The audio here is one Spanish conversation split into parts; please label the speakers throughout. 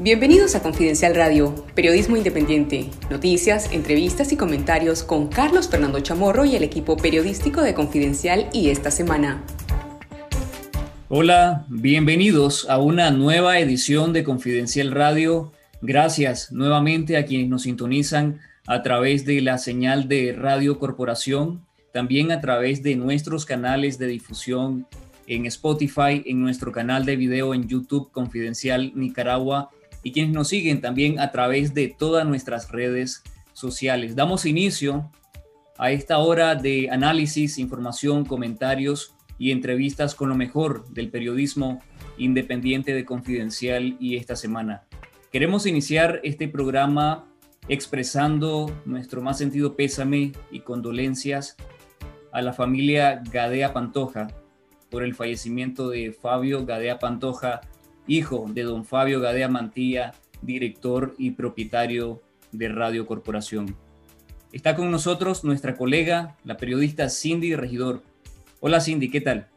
Speaker 1: Bienvenidos a Confidencial Radio, periodismo independiente, noticias, entrevistas y comentarios con Carlos Fernando Chamorro y el equipo periodístico de Confidencial y esta semana.
Speaker 2: Hola, bienvenidos a una nueva edición de Confidencial Radio. Gracias nuevamente a quienes nos sintonizan a través de la señal de Radio Corporación, también a través de nuestros canales de difusión en Spotify, en nuestro canal de video en YouTube Confidencial Nicaragua y quienes nos siguen también a través de todas nuestras redes sociales. Damos inicio a esta hora de análisis, información, comentarios y entrevistas con lo mejor del periodismo independiente de Confidencial y esta semana. Queremos iniciar este programa expresando nuestro más sentido pésame y condolencias a la familia Gadea Pantoja por el fallecimiento de Fabio Gadea Pantoja, hijo de don Fabio Gadea Mantilla, director y propietario de Radio Corporación. Está con nosotros nuestra colega, la periodista Cindy Regidor. Hola Cindy, ¿qué tal?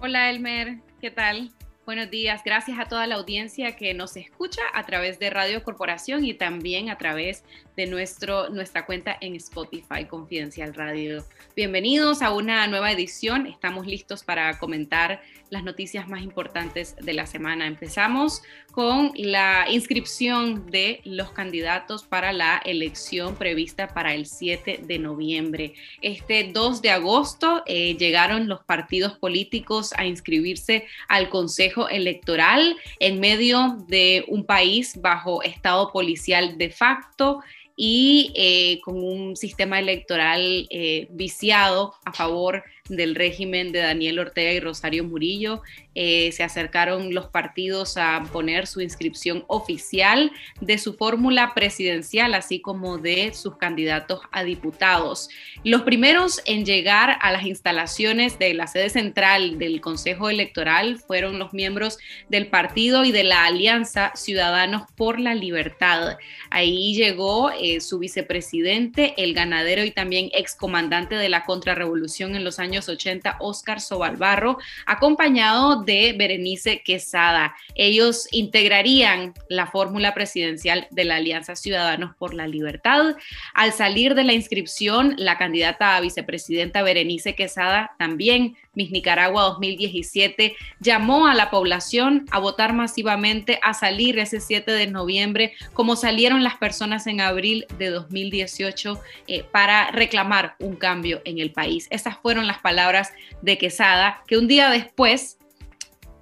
Speaker 3: Hola Elmer, ¿qué tal? Buenos días, gracias a toda la audiencia que nos escucha a través de Radio Corporación y también a través de nuestro, nuestra cuenta en Spotify, Confidencial Radio. Bienvenidos a una nueva edición, estamos listos para comentar las noticias más importantes de la semana. Empezamos con la inscripción de los candidatos para la elección prevista para el 7 de noviembre. Este 2 de agosto eh, llegaron los partidos políticos a inscribirse al Consejo Electoral en medio de un país bajo estado policial de facto y eh, con un sistema electoral eh, viciado a favor del régimen de Daniel Ortega y Rosario Murillo. Eh, se acercaron los partidos a poner su inscripción oficial de su fórmula presidencial, así como de sus candidatos a diputados. Los primeros en llegar a las instalaciones de la sede central del Consejo Electoral fueron los miembros del partido y de la Alianza Ciudadanos por la Libertad. Ahí llegó eh, su vicepresidente, el ganadero y también excomandante de la contrarrevolución en los años 80, Oscar Sobalbarro, acompañado de Berenice Quesada. Ellos integrarían la fórmula presidencial de la Alianza Ciudadanos por la Libertad. Al salir de la inscripción, la candidata a vicepresidenta Berenice Quesada también Miss Nicaragua 2017 llamó a la población a votar masivamente, a salir ese 7 de noviembre, como salieron las personas en abril de 2018 eh, para reclamar un cambio en el país. Esas fueron las palabras de Quesada, que un día después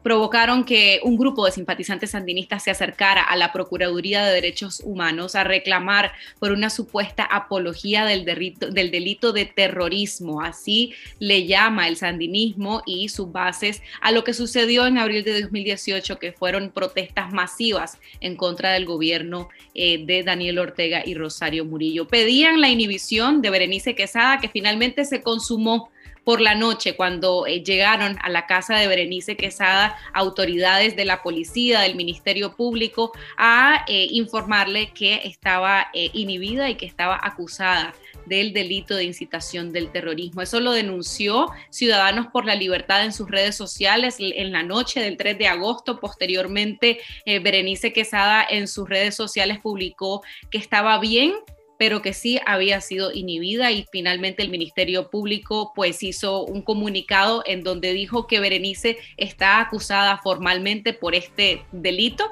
Speaker 3: provocaron que un grupo de simpatizantes sandinistas se acercara a la Procuraduría de Derechos Humanos a reclamar por una supuesta apología del, del delito de terrorismo. Así le llama el sandinismo y sus bases a lo que sucedió en abril de 2018, que fueron protestas masivas en contra del gobierno eh, de Daniel Ortega y Rosario Murillo. Pedían la inhibición de Berenice Quesada, que finalmente se consumó por la noche cuando eh, llegaron a la casa de Berenice Quesada autoridades de la policía, del Ministerio Público, a eh, informarle que estaba eh, inhibida y que estaba acusada del delito de incitación del terrorismo. Eso lo denunció Ciudadanos por la Libertad en sus redes sociales en la noche del 3 de agosto. Posteriormente, Berenice Quesada en sus redes sociales publicó que estaba bien, pero que sí había sido inhibida y finalmente el Ministerio Público pues hizo un comunicado en donde dijo que Berenice está acusada formalmente por este delito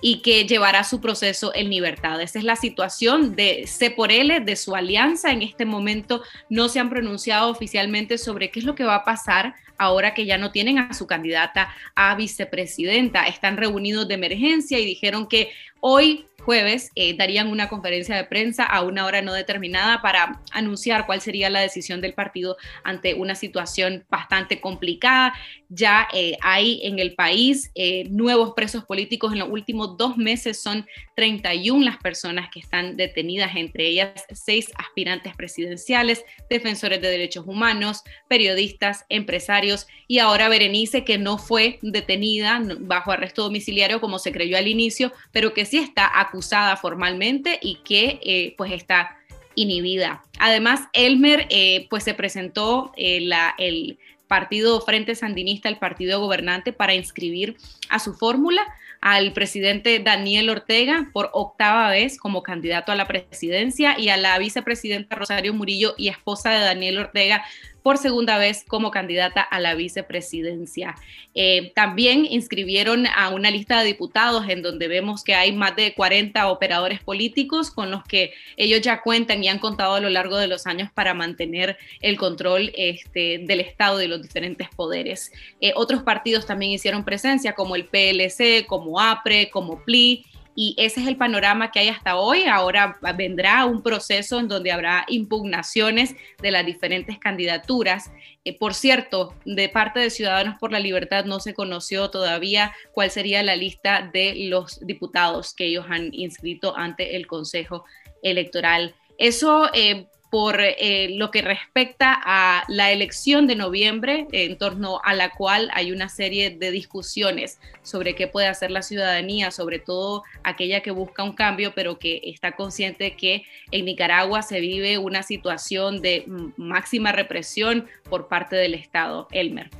Speaker 3: y que llevará su proceso en libertad. Esa es la situación de C por L, de su alianza. En este momento no se han pronunciado oficialmente sobre qué es lo que va a pasar ahora que ya no tienen a su candidata a vicepresidenta. Están reunidos de emergencia y dijeron que hoy jueves eh, darían una conferencia de prensa a una hora no determinada para anunciar cuál sería la decisión del partido ante una situación bastante complicada. Ya eh, hay en el país eh, nuevos presos políticos. En los últimos dos meses son 31 las personas que están detenidas, entre ellas seis aspirantes presidenciales, defensores de derechos humanos, periodistas, empresarios y ahora Berenice, que no fue detenida bajo arresto domiciliario como se creyó al inicio, pero que sí está acusada acusada formalmente y que eh, pues está inhibida. Además, Elmer eh, pues se presentó eh, el partido Frente Sandinista, el partido gobernante, para inscribir a su fórmula. al presidente Daniel Ortega por octava vez como candidato a la presidencia y a la vicepresidenta Rosario Murillo y esposa de Daniel Ortega por segunda vez como candidata a la vicepresidencia. Eh, también inscribieron a una lista de diputados en donde vemos que hay más de 40 operadores políticos con los que ellos ya cuentan y han contado a lo largo de los años para mantener el control este, del Estado de los diferentes poderes. Eh, otros partidos también hicieron presencia como el PLC, como APRE, como PLI y ese es el panorama que hay hasta hoy. Ahora vendrá un proceso en donde habrá impugnaciones de las diferentes candidaturas. Eh, por cierto, de parte de Ciudadanos por la Libertad no se conoció todavía cuál sería la lista de los diputados que ellos han inscrito ante el Consejo Electoral. Eso eh, por eh, lo que respecta a la elección de noviembre, en torno a la cual hay una serie de discusiones sobre qué puede hacer la ciudadanía, sobre todo aquella que busca un cambio, pero que está consciente que en Nicaragua se vive una situación de máxima represión por parte del Estado. Elmer.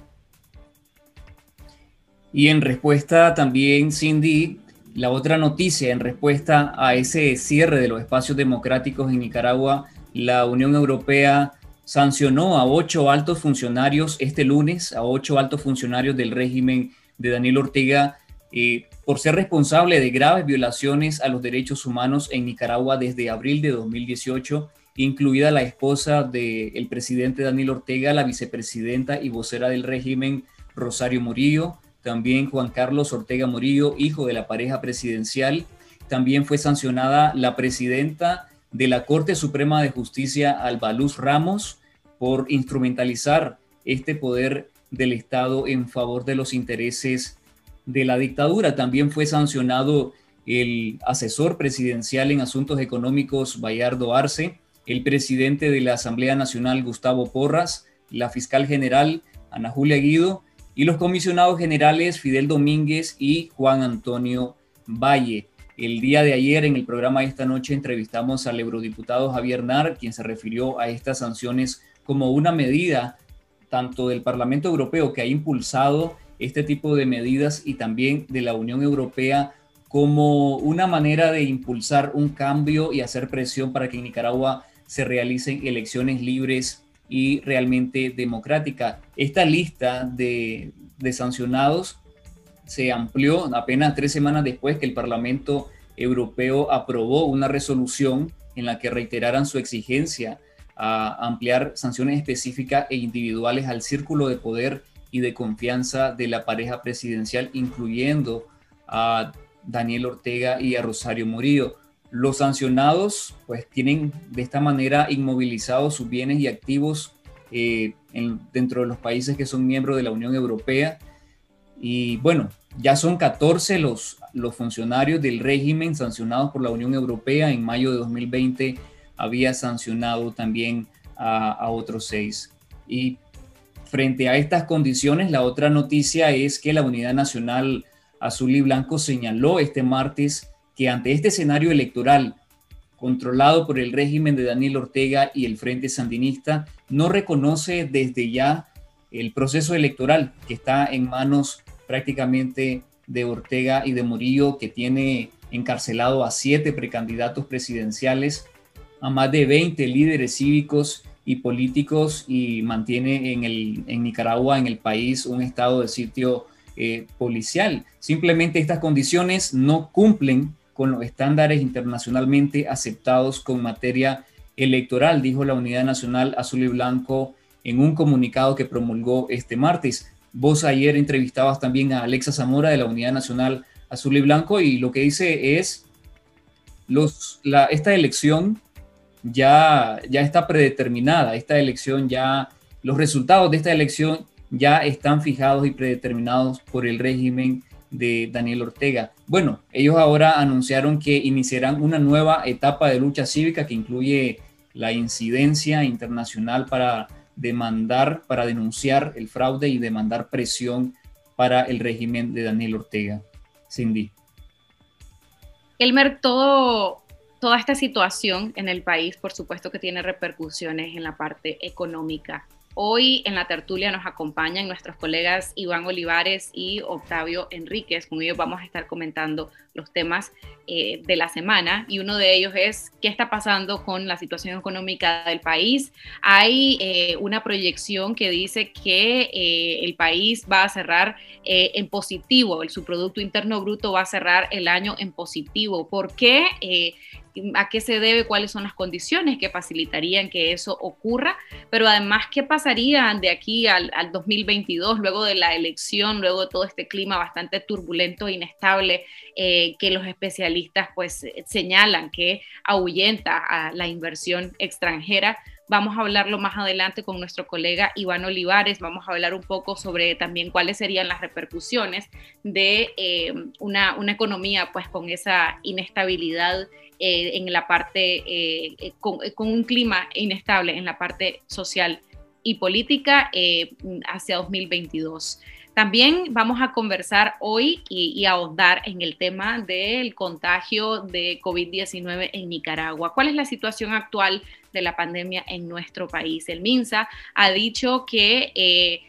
Speaker 2: Y en respuesta también, Cindy, la otra noticia en respuesta a ese cierre de los espacios democráticos en Nicaragua la Unión Europea sancionó a ocho altos funcionarios este lunes, a ocho altos funcionarios del régimen de Daniel Ortega, eh, por ser responsable de graves violaciones a los derechos humanos en Nicaragua desde abril de 2018, incluida la esposa del presidente Daniel Ortega, la vicepresidenta y vocera del régimen Rosario Murillo, también Juan Carlos Ortega Murillo, hijo de la pareja presidencial. También fue sancionada la presidenta de la Corte Suprema de Justicia Albaluz Ramos por instrumentalizar este poder del Estado en favor de los intereses de la dictadura. También fue sancionado el asesor presidencial en asuntos económicos Bayardo Arce, el presidente de la Asamblea Nacional Gustavo Porras, la fiscal general Ana Julia Guido y los comisionados generales Fidel Domínguez y Juan Antonio Valle. El día de ayer en el programa de esta noche entrevistamos al eurodiputado Javier Nar, quien se refirió a estas sanciones como una medida tanto del Parlamento Europeo que ha impulsado este tipo de medidas y también de la Unión Europea como una manera de impulsar un cambio y hacer presión para que en Nicaragua se realicen elecciones libres y realmente democráticas. Esta lista de, de sancionados se amplió apenas tres semanas después que el Parlamento Europeo aprobó una resolución en la que reiteraran su exigencia a ampliar sanciones específicas e individuales al círculo de poder y de confianza de la pareja presidencial, incluyendo a Daniel Ortega y a Rosario Murillo. Los sancionados pues tienen de esta manera inmovilizados sus bienes y activos eh, dentro de los países que son miembros de la Unión Europea y bueno, ya son 14 los, los funcionarios del régimen sancionados por la Unión Europea. En mayo de 2020 había sancionado también a, otros seis. Y frente a estas condiciones, la otra noticia es que la Unidad Nacional Azul y Blanco señaló este martes que ante este escenario electoral controlado por el régimen de Daniel Ortega y el Frente Sandinista, no reconoce desde ya el proceso electoral que está en manos prácticamente de Ortega y de Murillo, que tiene encarcelado a siete precandidatos presidenciales, a más de 20 líderes cívicos y políticos y mantiene en, el, en Nicaragua, en el país, un estado de sitio eh, policial. Simplemente estas condiciones no cumplen con los estándares internacionalmente aceptados con materia electoral, dijo la Unidad Nacional Azul y Blanco en un comunicado que promulgó este martes. Vos ayer entrevistabas también a Alexa Zamora de la Unidad Nacional Azul y Blanco y lo que dice es, los, la, esta elección ya, ya está predeterminada, esta elección ya, los resultados de esta elección ya están fijados y predeterminados por el régimen de Daniel Ortega. Bueno, ellos ahora anunciaron que iniciarán una nueva etapa de lucha cívica que incluye la incidencia internacional para demandar, para denunciar el fraude y demandar presión para el régimen de Daniel Ortega. Cindy.
Speaker 3: Elmer, todo, toda esta situación en el país, por supuesto que tiene repercusiones en la parte económica. Hoy en la tertulia nos acompañan nuestros colegas Iván Olivares y Octavio Enríquez. Con ellos vamos a estar comentando los temas eh, de la semana y uno de ellos es qué está pasando con la situación económica del país. Hay eh, una proyección que dice que eh, el país va a cerrar en positivo, el, su Producto Interno Bruto va a cerrar el año en positivo. ¿Por qué? A qué se debe, cuáles son las condiciones que facilitarían que eso ocurra, pero además qué pasaría de aquí al, 2022, luego de la elección, luego de todo este clima bastante turbulento e inestable eh, que los especialistas pues señalan que ahuyenta a la inversión extranjera. Vamos a hablarlo más adelante con nuestro colega Iván Olivares. Vamos a hablar un poco sobre también cuáles serían las repercusiones de eh, una, una, economía pues con esa inestabilidad eh, en la parte, eh, con, un clima inestable en la parte social y política hacia 2022. También vamos a conversar hoy y, ahondar en el tema del contagio de COVID-19 en Nicaragua. ¿Cuál es la situación actual de la pandemia en nuestro país? El MINSA ha dicho que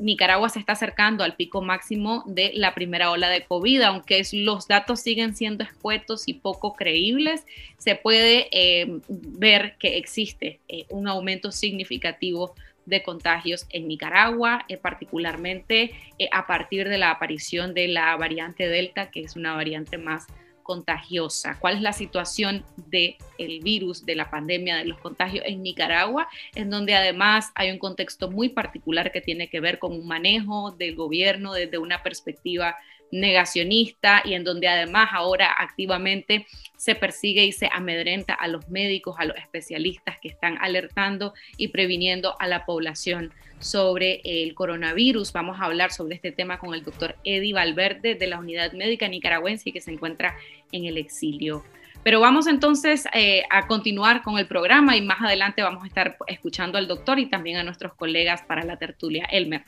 Speaker 3: Nicaragua se está acercando al pico máximo de la primera ola de COVID, aunque los datos siguen siendo escuetos y poco creíbles, se puede eh, ver que existe eh, un aumento significativo de contagios en Nicaragua, eh, particularmente a partir de la aparición de la variante Delta, que es una variante más contagiosa, cuál es la situación del el virus, de la pandemia, de los contagios en Nicaragua, en donde además hay un contexto muy particular que tiene que ver con un manejo del gobierno desde una perspectiva negacionista y en donde además ahora activamente se persigue y se amedrenta a los médicos, a los especialistas que están alertando y previniendo a la población sobre el coronavirus. Vamos a hablar sobre este tema con el doctor Eddie Valverde de la Unidad Médica Nicaragüense que se encuentra en el exilio. Pero vamos entonces eh, a continuar con el programa y más adelante vamos a estar escuchando al doctor y también a nuestros colegas para la tertulia. Elmer.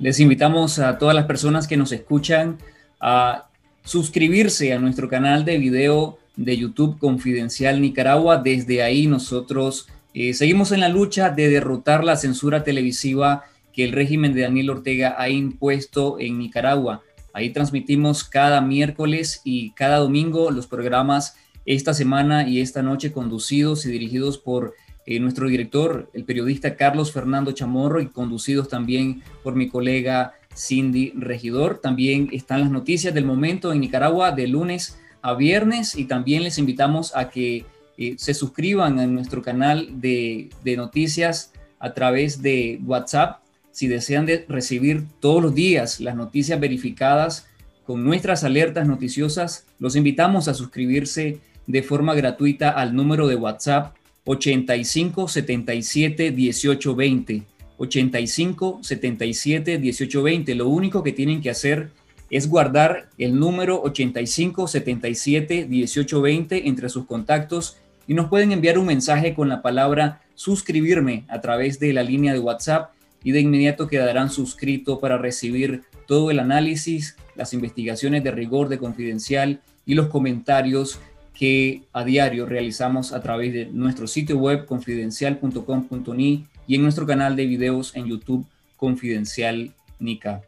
Speaker 2: Les invitamos a todas las personas que nos escuchan a suscribirse a nuestro canal de video de YouTube Confidencial Nicaragua. Desde ahí nosotros eh, seguimos en la lucha de derrotar la censura televisiva que el régimen de Daniel Ortega ha impuesto en Nicaragua. Ahí transmitimos cada miércoles y cada domingo los programas esta semana y esta noche conducidos y dirigidos por eh, nuestro director, el periodista Carlos Fernando Chamorro y conducidos también por mi colega Cindy Regidor. También están las noticias del momento en Nicaragua de lunes a viernes y también les invitamos a que eh, se suscriban a nuestro canal de, noticias a través de WhatsApp si desean recibir todos los días las noticias verificadas con nuestras alertas noticiosas, los invitamos a suscribirse de forma gratuita al número de WhatsApp 85 77 18 20. 85 77 18 20. Lo único que tienen que hacer es guardar el número 85 77 18 20 entre sus contactos y nos pueden enviar un mensaje con la palabra suscribirme a través de la línea de WhatsApp y de inmediato quedarán suscritos para recibir todo el análisis, las investigaciones de rigor de confidencial y los comentarios que a diario realizamos a través de nuestro sitio web confidencial.com.ni y en nuestro canal de videos en YouTube Confidencial Nica.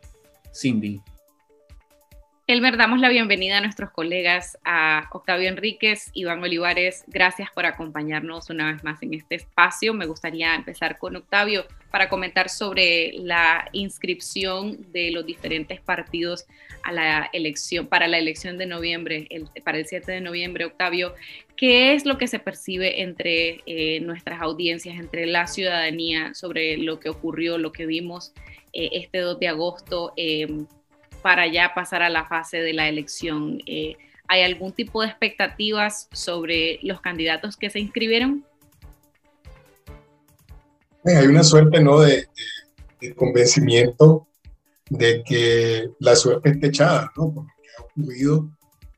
Speaker 2: Cindy.
Speaker 3: Elmer, damos la bienvenida a nuestros colegas, a Octavio Enríquez, Iván Olivares. Gracias por acompañarnos una vez más en este espacio. Me gustaría empezar con Octavio para comentar sobre la inscripción de los diferentes partidos a la elección, para la elección de noviembre, para el 7 de noviembre. Octavio, ¿qué es lo que se percibe entre eh, nuestras audiencias, entre la ciudadanía sobre lo que ocurrió, lo que vimos eh, este 2 de agosto? Eh, para ya pasar a la fase de la elección. Eh, ¿Hay algún tipo de expectativas sobre los candidatos que se inscribieron?
Speaker 4: Hay una suerte ¿no? de, convencimiento de que la suerte está echada, ¿no? Por lo que ha ocurrido.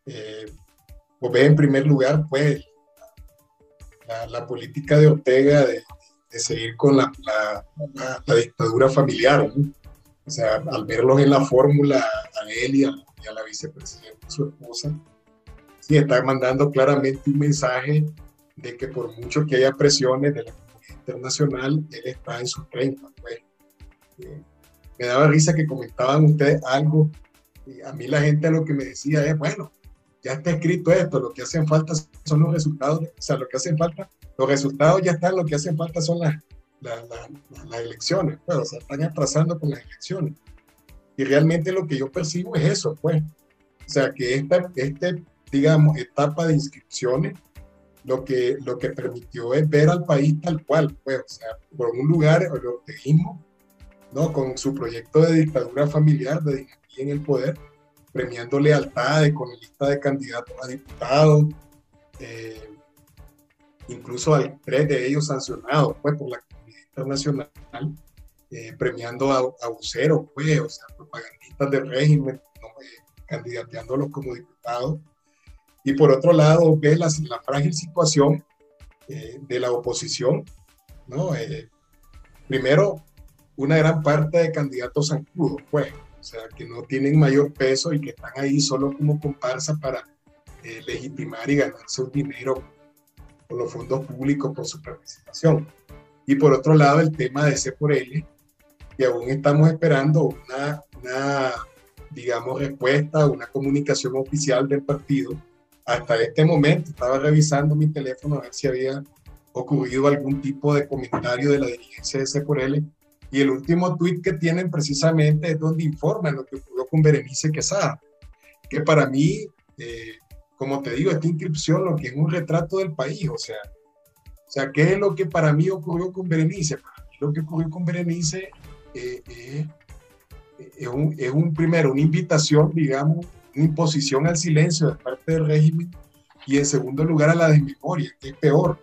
Speaker 4: Eh, pues en primer lugar, pues, la, política de Ortega de, seguir con la, la dictadura familiar, ¿no? O sea, al verlos en la fórmula, a él y a, la vicepresidenta, su esposa, sí está mandando claramente un mensaje de que por mucho que haya presiones de la comunidad internacional, él está en sus 30. Pues. Eh, me daba risa que comentaban ustedes algo y a mí la gente lo que me decía es, bueno, ya está escrito esto, lo que hacen falta son los resultados, o sea, lo que hacen falta, los resultados ya están, lo que hacen falta son las, las, elecciones, pues, o sea, están atrasando con las elecciones. Y realmente lo que yo percibo es eso, pues. O sea, que esta, este, digamos, etapa de inscripciones, lo que, lo que permitió es ver al país tal cual, pues, o sea, por un lugar, el orteguismo, ¿no? Con su proyecto de dictadura familiar, de dinastía en el poder, premiando lealtades con la lista de candidatos a diputados, eh, incluso hay tres de ellos sancionados pues, por la internacional, eh, premiando a, a voceros, pues, o sea, propagandistas del régimen, eh, candidateándolos como diputados. Y por otro lado, ve la, la frágil situación de la oposición, ¿no? primero, una gran parte de candidatos zancudos, pues, o sea, que no tienen mayor peso y que están ahí solo como comparsa para eh, legitimar y ganarse un dinero con los fondos públicos por su participación. Y por otro lado, el tema de C por L, que aún estamos esperando una, una, digamos, respuesta, una comunicación oficial del partido. Hasta este momento estaba revisando mi teléfono a ver si había ocurrido algún tipo de comentario de la dirigencia de C por L y el último tuit que tienen precisamente es donde informan lo que ocurrió con Berenice Quesada, que para mí, eh, como te digo, esta inscripción lo que es un retrato del país, o sea, sea, ¿qué es lo que para mí ocurrió con Berenice? Para mí lo que ocurrió con Berenice eh, eh, es, un, es un, primero, una invitación, digamos, una imposición al silencio de parte del régimen y en segundo lugar a la desmemoria, que es peor,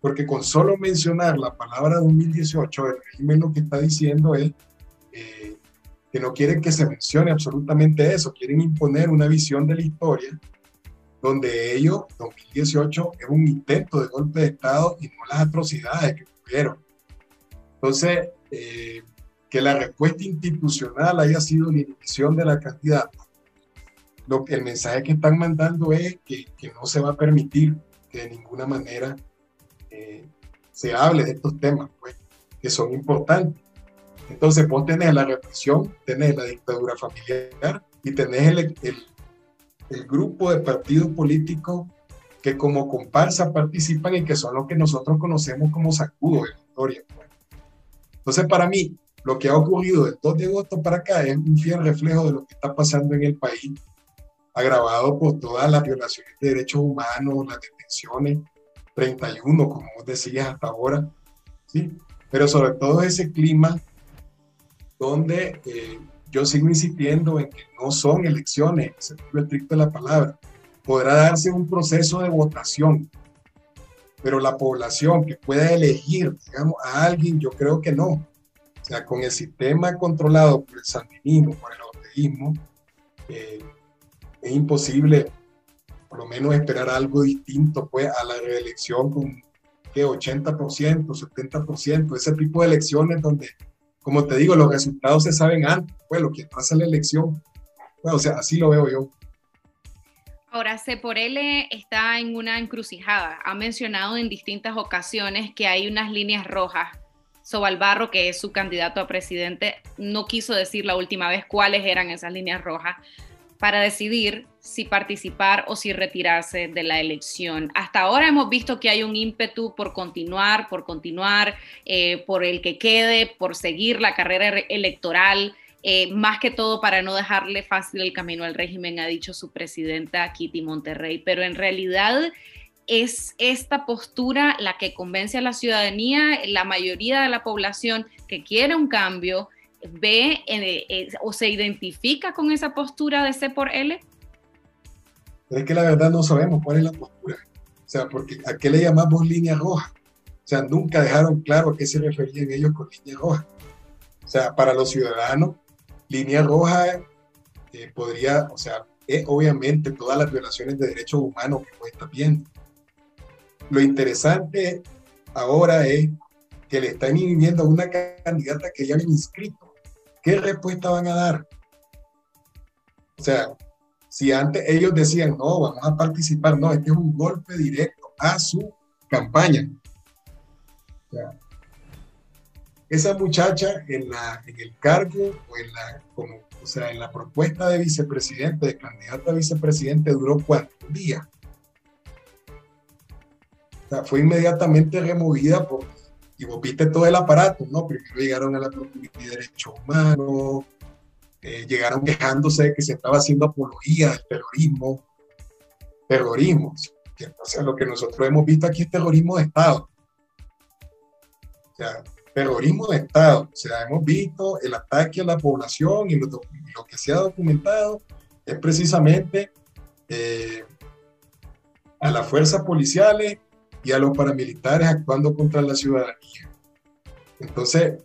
Speaker 4: porque con solo mencionar la palabra 2018, el régimen lo que está diciendo es eh, que no quieren que se mencione absolutamente eso, quieren imponer una visión de la historia donde ellos, 2018, es un intento de golpe de Estado y no las atrocidades que ocurrieron. Entonces, eh, que la respuesta institucional haya sido la inhibición de la candidata, lo que el mensaje que están mandando es que, que no se va a permitir que de ninguna manera se hable de estos temas, pues, que son importantes. Entonces, vos tenés la represión, tenés la dictadura familiar y tenés el, el, grupo de partidos políticos que como comparsa participan y que son los que nosotros conocemos como sacudos de la historia. Pues. Entonces, para mí, lo que ha ocurrido del 2 de agosto para acá es un fiel reflejo de lo que está pasando en el país, agravado por todas las violaciones de derechos humanos, las detenciones, 31, como vos decías hasta ahora, ¿sí? Pero sobre todo ese clima donde eh, yo sigo insistiendo en que no son elecciones, en el sentido estricto de la palabra. Podrá darse un proceso de votación, pero la población que pueda elegir, digamos, a alguien, yo creo que no. O sea, con el sistema controlado por el sandinismo, por el orteguismo, eh, es imposible por lo menos esperar algo distinto pues, a la reelección con ¿qué? 80%, 70%, ese tipo de elecciones donde, como te digo, los resultados se saben antes, pues lo pasa en la elección. Pues, o sea, así lo veo yo.
Speaker 3: Ahora, L está en una encrucijada. Ha mencionado en distintas ocasiones que hay unas líneas rojas. Sobalbarro, que es su candidato a presidente, no quiso decir la última vez cuáles eran esas líneas rojas para decidir si participar o si retirarse de la elección. Hasta ahora hemos visto que hay un ímpetu por continuar, por continuar, eh, por el que quede, por seguir la carrera electoral, eh, más que todo para no dejarle fácil el camino al régimen, ha dicho su presidenta Kitty Monterrey. Pero en realidad es esta postura la que convence a la ciudadanía, la mayoría de la población que quiere un cambio, ve eh, o se identifica con esa postura de C por L?
Speaker 4: es que la verdad no sabemos cuál es la postura. O sea, porque ¿a qué le llamamos línea roja? O sea, nunca dejaron claro a qué se referían ellos con línea roja. O sea, para los ciudadanos, línea roja eh, podría, o sea, es obviamente todas las violaciones de derechos humanos que hoy está viendo. Lo interesante ahora es que le están inhibiendo a una candidata que ya había inscrito. ¿Qué respuesta van a dar? O sea, si antes ellos decían, no, vamos a participar, no, este es un golpe directo a su campaña. esa muchacha en, la, en el cargo o en la, como, o sea, en la propuesta de vicepresidente, de candidata a vicepresidente, duró cuántos días. O sea, fue inmediatamente removida por, y vos viste todo el aparato, ¿no? Primero llegaron a la Procuraduría de Derechos Humanos, eh, llegaron quejándose de que se estaba haciendo apología del terrorismo, terrorismo. Sea, lo que nosotros hemos visto aquí es terrorismo de Estado. O sea, terrorismo de Estado. O sea, hemos visto el ataque a la población y lo, que se ha documentado es precisamente eh, a las fuerzas policiales y a los paramilitares actuando contra la ciudadanía. Entonces,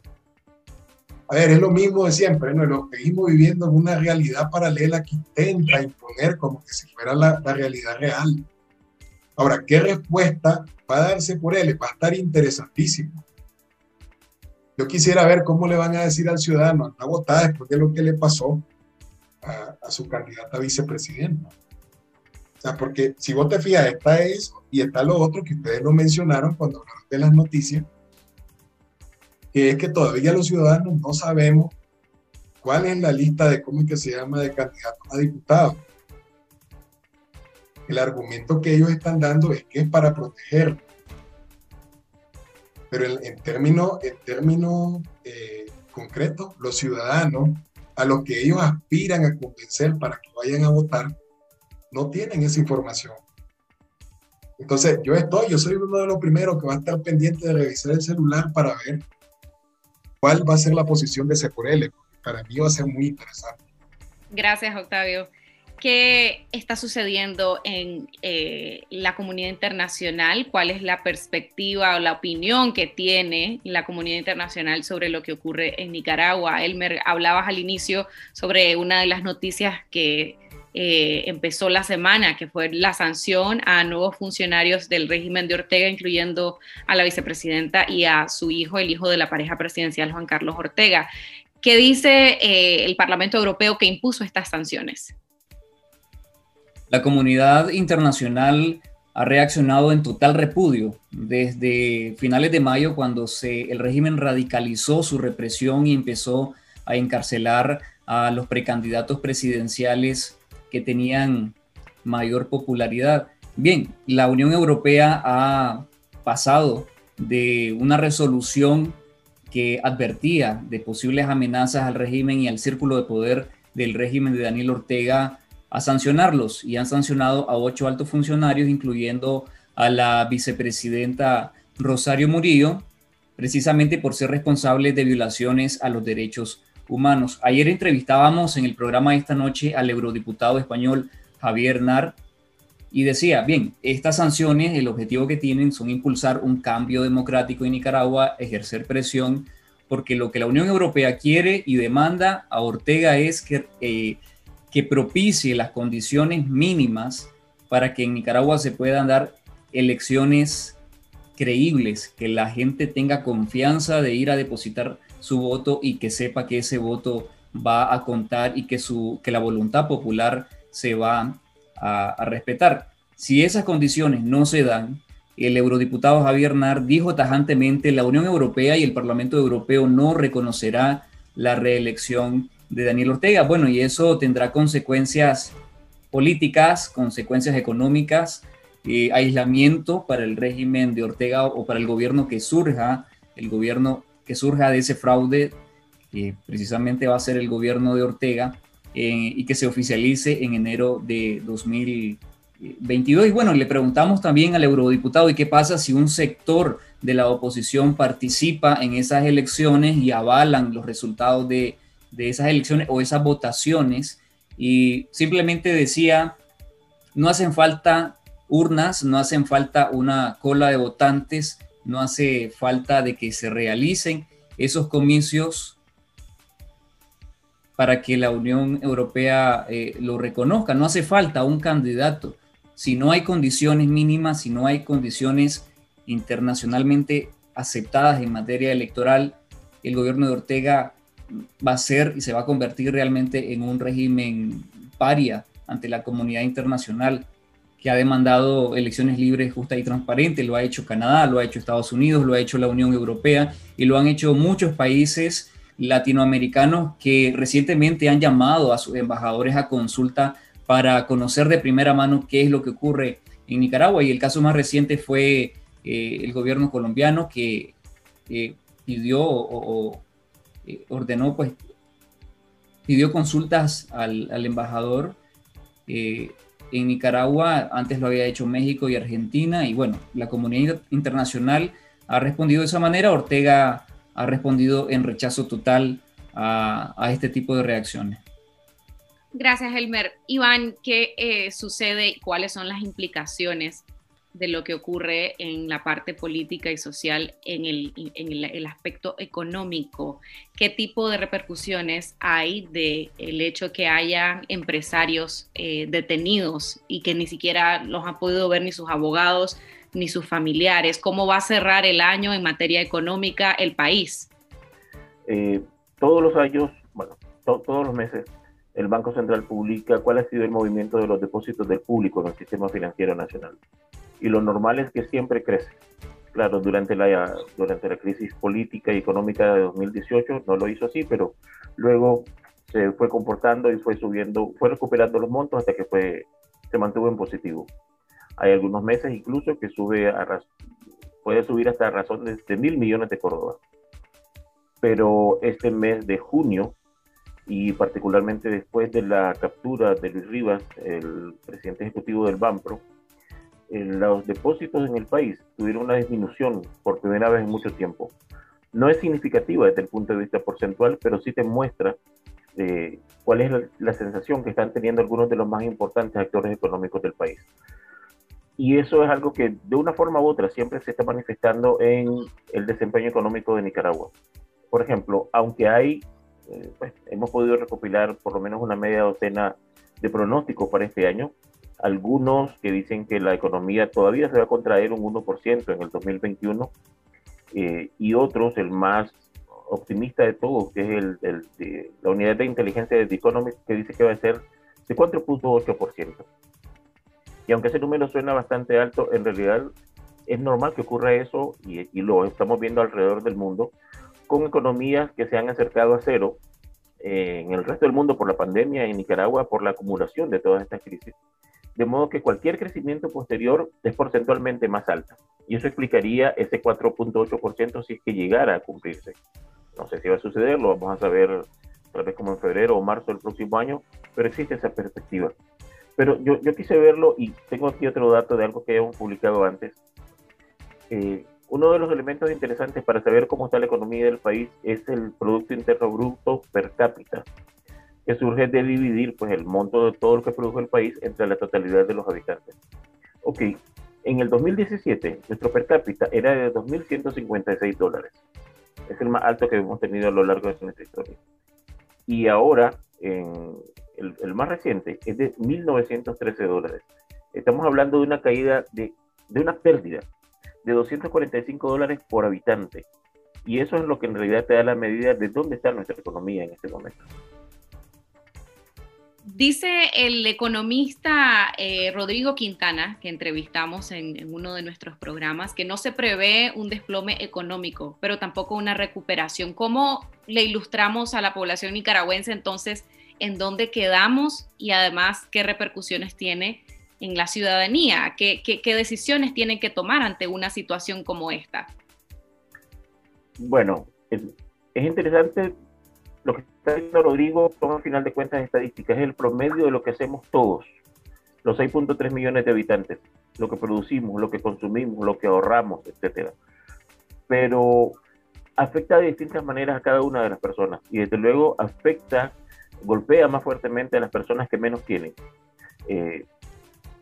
Speaker 4: a ver, es lo mismo de siempre, ¿no? Lo seguimos viviendo en una realidad paralela que intenta imponer como que si fuera la, la realidad real. Ahora, ¿qué respuesta va a darse por él? Va a estar interesantísimo. Yo quisiera ver cómo le van a decir al ciudadano, a votar después de lo que le pasó a, su candidata a vicepresidenta. O sea, porque si vos te fijas, está eso y está lo otro que ustedes lo mencionaron cuando hablaron de las noticias, que es que todavía los ciudadanos no sabemos cuál es la lista de cómo es que se llama de candidatos a diputados. El argumento que ellos están dando es que es para proteger pero en, términos en términos eh, concretos, los ciudadanos a los que ellos aspiran a convencer para que vayan a votar, no tienen esa información. Entonces, yo estoy, yo soy uno de los primeros que va a estar pendiente de revisar el celular para ver cuál va a ser la posición de Seporele. Para mí va a ser muy interesante.
Speaker 3: Gracias, Octavio. ¿Qué está sucediendo en eh, la comunidad internacional? ¿Cuál es la perspectiva o la opinión que tiene la comunidad internacional sobre lo que ocurre en Nicaragua? Elmer, hablabas al inicio sobre una de las noticias que eh, empezó la semana, que fue la sanción a nuevos funcionarios del régimen de Ortega, incluyendo a la vicepresidenta y a su hijo, el hijo de la pareja presidencial Juan Carlos Ortega. ¿Qué dice eh, el Parlamento Europeo que impuso estas sanciones?
Speaker 2: La comunidad internacional ha reaccionado en total repudio desde finales de mayo cuando se, el régimen radicalizó su represión y empezó a encarcelar a los precandidatos presidenciales que tenían mayor popularidad. Bien, la Unión Europea ha pasado de una resolución que advertía de posibles amenazas al régimen y al círculo de poder del régimen de Daniel Ortega a sancionarlos y han sancionado a ocho altos funcionarios, incluyendo a la vicepresidenta Rosario Murillo, precisamente por ser responsables de violaciones a los derechos Ayer entrevistábamos en el programa esta noche al eurodiputado español Javier Nar y decía, bien, estas sanciones, el objetivo que tienen son impulsar un cambio democrático en Nicaragua, ejercer presión, porque lo que la Unión Europea quiere y demanda a Ortega es que eh, que propicie las condiciones mínimas para que en Nicaragua se puedan dar elecciones creíbles, que la gente tenga confianza de ir a depositar su voto y que sepa que ese voto va a contar y que, su, que la voluntad popular se va a, respetar. Si esas condiciones no se dan, el eurodiputado Javier Nar dijo tajantemente, la Unión Europea y el Parlamento Europeo no reconocerá la reelección de Daniel Ortega. Bueno, y eso tendrá consecuencias políticas, consecuencias económicas, eh, aislamiento para el régimen de Ortega o para el gobierno que surja, el gobierno que surja de ese fraude, que precisamente va a ser el gobierno de Ortega, eh, y que se oficialice en enero de 2022. Y bueno, le preguntamos también al eurodiputado, ¿y qué pasa si un sector de la oposición participa en esas elecciones y avalan los resultados de de esas elecciones o esas votaciones y simplemente decía, no hacen falta urnas, no hacen falta una cola de votantes, no hace falta de que se realicen esos comicios para que la Unión Europea eh, lo reconozca. No hace falta un candidato. Si no hay condiciones mínimas, si no hay condiciones internacionalmente aceptadas en materia electoral, el gobierno de Ortega va a ser y se va a convertir realmente en un régimen paria ante la comunidad internacional que ha demandado elecciones libres, justas y transparentes. Lo ha hecho Canadá, lo ha hecho Estados Unidos, lo ha hecho la Unión Europea y lo han hecho muchos países latinoamericanos que recientemente han llamado a sus embajadores a consulta para conocer de primera mano qué es lo que ocurre en Nicaragua. Y el caso más reciente fue eh, el gobierno colombiano que eh, pidió o, eh, ordenó, pues, pidió consultas al, al embajador en Nicaragua, antes lo había hecho México y Argentina, y bueno, la comunidad internacional ha respondido de esa manera, Ortega ha respondido en rechazo total a, este tipo de reacciones.
Speaker 3: Gracias, Elmer. Iván, ¿qué eh, sucede y cuáles son las implicaciones de lo que ocurre en la parte política y social en el, aspecto económico. ¿Qué tipo de repercusiones hay de el hecho que haya empresarios eh, detenidos y que ni siquiera los han podido ver ni sus abogados ni sus familiares? ¿Cómo va a cerrar el año en materia económica el país?
Speaker 5: Eh, todos los años, bueno, todos los meses, el Banco Central publica cuál ha sido el movimiento de los depósitos del público en el sistema financiero nacional y lo normal es que siempre crece. Claro, durante la, durante la crisis política y económica de 2018 no lo hizo así, pero luego se fue comportando y fue subiendo, fue recuperando los montos hasta que fue, se mantuvo en positivo. Hay algunos meses incluso que sube a, puede subir hasta razón de, de mil millones de Córdoba. Pero este mes de junio, y particularmente después de la captura de Luis Rivas, el presidente ejecutivo del BAMPRO, los depósitos en el país tuvieron una disminución por primera vez en mucho tiempo. No es significativa desde el punto de vista porcentual, pero sí te muestra eh, cuál es la, sensación que están teniendo algunos de los más importantes actores económicos del país. Y eso es algo que de una forma u otra siempre se está manifestando en el desempeño económico de Nicaragua. Por ejemplo, aunque hay, eh, pues, hemos podido recopilar por lo menos una media docena de pronósticos para este año, algunos que dicen que la economía todavía se va a contraer un 1% en el 2021 eh, y otros, el más optimista de todos, que es el, de la unidad de inteligencia de The Economist, que dice que va a ser de 4.8%. Y aunque ese número suena bastante alto, en realidad es normal que ocurra eso y, y lo estamos viendo alrededor del mundo con economías que se han acercado a cero eh, en el resto del mundo por la pandemia, en Nicaragua por la acumulación de todas estas crisis de modo que cualquier crecimiento posterior es porcentualmente más alta. Y eso explicaría ese 4.8% si es que llegara a cumplirse. No sé si va a suceder, lo vamos a saber tal vez como en febrero o marzo del próximo año, pero existe esa perspectiva. Pero yo, yo quise verlo y tengo aquí otro dato de algo que hemos publicado antes. Eh, uno de los elementos interesantes para saber cómo está la economía del país es el Producto Interno Bruto per cápita que surge de dividir pues, el monto de todo lo que produjo el país entre la totalidad de los habitantes. Ok, en el 2017 nuestro per cápita era de 2.156 dólares. Es el más alto que hemos tenido a lo largo de nuestra historia. Y ahora, en el, el más reciente, es de 1.913 dólares. Estamos hablando de una caída, de, de una pérdida de 245 dólares por habitante. Y eso es lo que en realidad te da la medida de dónde está nuestra economía en este momento.
Speaker 3: Dice el economista eh, Rodrigo Quintana, que entrevistamos en, uno de nuestros programas, que no se prevé un desplome económico, pero tampoco una recuperación. ¿Cómo le ilustramos a la población nicaragüense entonces en dónde quedamos y además qué repercusiones tiene en la ciudadanía? ¿Qué, decisiones tienen que tomar ante una situación como esta?
Speaker 5: Bueno, es, es interesante lo que está Rodrigo son al final de cuentas estadísticas, es el promedio de lo que hacemos todos, los 6.3 millones de habitantes, lo que producimos, lo que consumimos, lo que ahorramos, etcétera. Pero afecta de distintas maneras a cada una de las personas y desde luego afecta, golpea más fuertemente a las personas que menos tienen. Eh,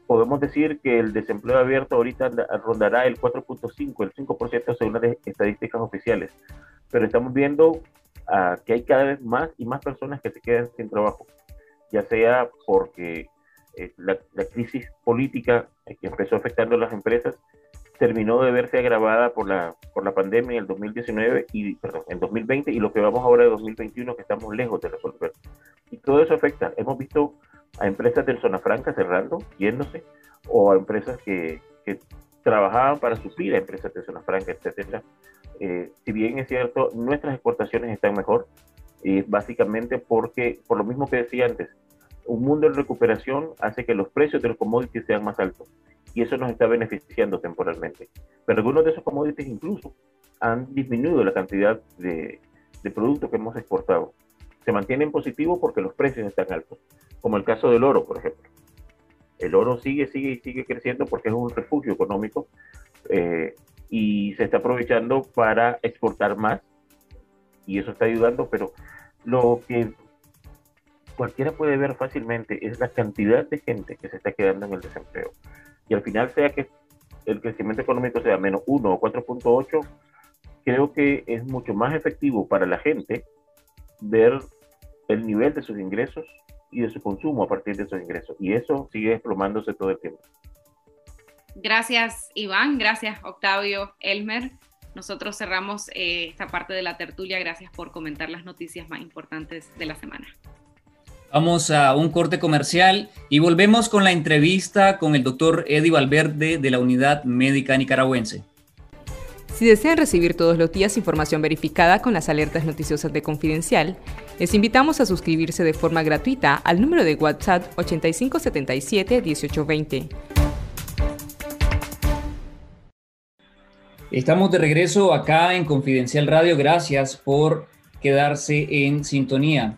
Speaker 5: podemos decir que el desempleo abierto ahorita rondará el 4.5, el 5% según las estadísticas oficiales, pero estamos viendo que hay cada vez más y más personas que se quedan sin trabajo, ya sea porque eh, la, crisis política que empezó afectando a las empresas terminó de verse agravada por la, por la pandemia en el 2019 y, perdón, en 2020 y lo que vamos ahora de 2021 que estamos lejos de resolver. Y todo eso afecta. Hemos visto a empresas del Zona Franca cerrando, yéndose, o a empresas que, que trabajaban para suplir a empresas de zona franca, etcétera. Eh, si bien es cierto, nuestras exportaciones están mejor, y básicamente porque, por lo mismo que decía antes, un mundo en recuperación hace que los precios de los commodities sean más altos y eso nos está beneficiando temporalmente. Pero algunos de esos commodities incluso han disminuido la cantidad de, de productos que hemos exportado. Se mantienen positivos porque los precios están altos, como el caso del oro, por ejemplo. El oro sigue, sigue y sigue creciendo porque es un refugio económico eh, y se está aprovechando para exportar más y eso está ayudando, pero lo que cualquiera puede ver fácilmente es la cantidad de gente que se está quedando en el desempleo. Y al final sea que el crecimiento económico sea menos 1 o 4.8, creo que es mucho más efectivo para la gente ver el nivel de sus ingresos y de su consumo a partir de esos ingresos. Y eso sigue desplomándose todo el tiempo.
Speaker 3: Gracias, Iván. Gracias, Octavio, Elmer. Nosotros cerramos eh, esta parte de la tertulia. Gracias por comentar las noticias más importantes de la semana.
Speaker 2: Vamos a un corte comercial y volvemos con la entrevista con el doctor Eddie Valverde de la Unidad Médica Nicaragüense.
Speaker 1: Si desean recibir todos los días información verificada con las alertas noticiosas de Confidencial, les invitamos a suscribirse de forma gratuita al número de WhatsApp 8577-1820.
Speaker 2: Estamos de regreso acá en Confidencial Radio. Gracias por quedarse en sintonía.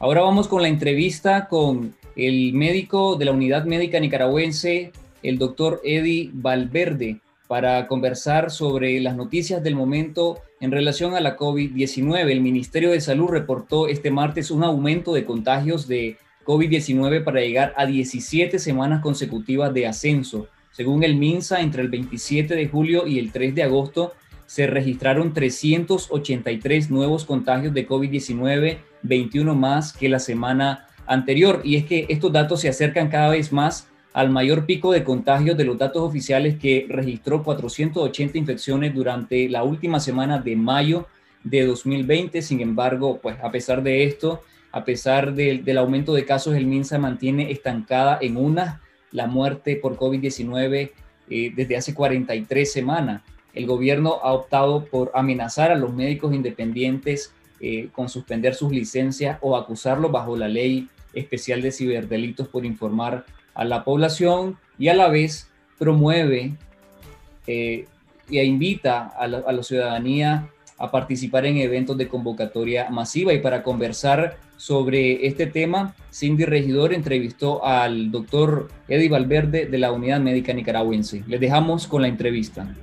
Speaker 2: Ahora vamos con la entrevista con el médico de la Unidad Médica Nicaragüense, el doctor Eddie Valverde para conversar sobre las noticias del momento en relación a la COVID-19. El Ministerio de Salud reportó este martes un aumento de contagios de COVID-19 para llegar a 17 semanas consecutivas de ascenso. Según el MINSA, entre el 27 de julio y el 3 de agosto se registraron 383 nuevos contagios de COVID-19, 21 más que la semana anterior. Y es que estos datos se acercan cada vez más al mayor pico de contagios de los datos oficiales que registró 480 infecciones durante la última semana de mayo de 2020. Sin embargo, pues a pesar de esto, a pesar del aumento de casos, el MINSA mantiene estancada en una la muerte por COVID-19 eh, desde hace 43 semanas. El gobierno ha optado por amenazar a los médicos independientes eh, con suspender sus licencias o acusarlos bajo la ley especial de ciberdelitos por informar a la población y a la vez promueve eh, y invita a la, ciudadanía a participar en eventos de convocatoria masiva. Y para conversar sobre este tema, Cindy Regidor entrevistó al doctor Eddie Valverde de la Unidad Médica Nicaragüense. Les dejamos con la entrevista.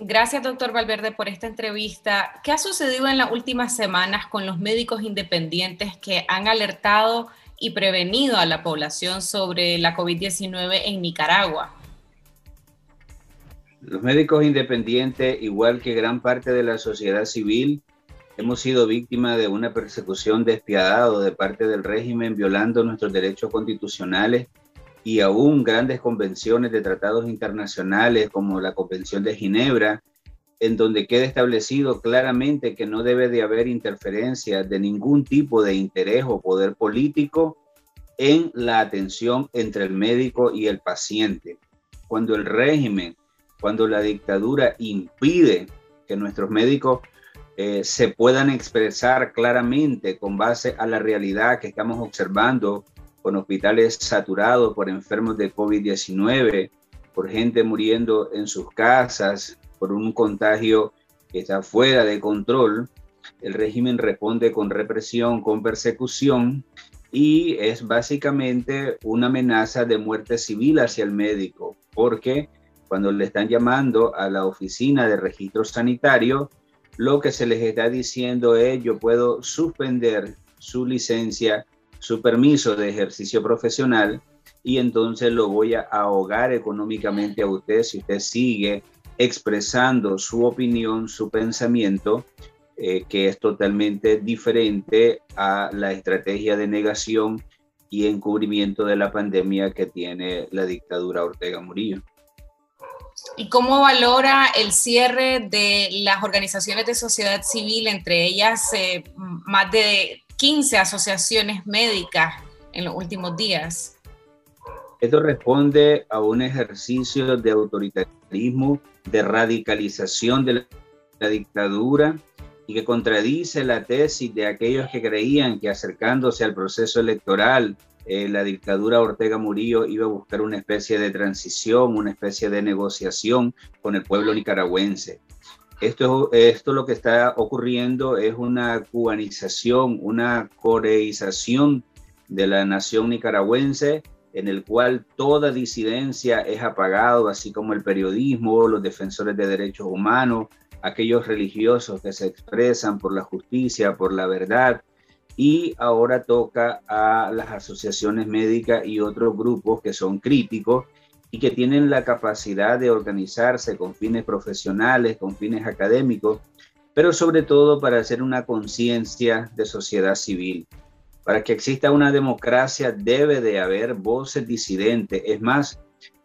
Speaker 3: Gracias, doctor Valverde, por esta entrevista. ¿Qué ha sucedido en las últimas semanas con los médicos independientes que han alertado y prevenido a la población sobre la COVID-19 en Nicaragua?
Speaker 6: Los médicos independientes, igual que gran parte de la sociedad civil, hemos sido víctimas de una persecución despiadada de parte del régimen, violando nuestros derechos constitucionales y aún grandes convenciones de tratados internacionales como la Convención de Ginebra, en donde queda establecido claramente que no debe de haber interferencia de ningún tipo de interés o poder político en la atención entre el médico y el paciente. Cuando el régimen, cuando la dictadura impide que nuestros médicos eh, se puedan expresar claramente con base a la realidad que estamos observando con hospitales saturados por enfermos de COVID-19, por gente muriendo en sus casas, por un contagio que está fuera de control, el régimen responde con represión, con persecución y es básicamente una amenaza de muerte civil hacia el médico, porque cuando le están llamando a la oficina de registro sanitario, lo que se les está diciendo es yo puedo suspender su licencia, su permiso de ejercicio profesional y entonces lo voy a ahogar económicamente a usted si usted sigue expresando su opinión, su pensamiento, eh, que es totalmente diferente a la estrategia de negación y encubrimiento de la pandemia que tiene la dictadura Ortega Murillo.
Speaker 3: ¿Y cómo valora el cierre de las organizaciones de sociedad civil, entre ellas eh, más de 15 asociaciones médicas en los últimos días?
Speaker 6: Esto responde a un ejercicio de autoritarismo, de radicalización de la dictadura y que contradice la tesis de aquellos que creían que acercándose al proceso electoral, eh, la dictadura Ortega Murillo iba a buscar una especie de transición, una especie de negociación con el pueblo nicaragüense. Esto, esto lo que está ocurriendo es una cubanización, una coreización de la nación nicaragüense en el cual toda disidencia es apagado, así como el periodismo, los defensores de derechos humanos, aquellos religiosos que se expresan por la justicia, por la verdad, y ahora toca a las asociaciones médicas y otros grupos que son críticos y que tienen la capacidad de organizarse con fines profesionales, con fines académicos, pero sobre todo para hacer una conciencia de sociedad civil. Para que exista una democracia debe de haber voces disidentes. Es más,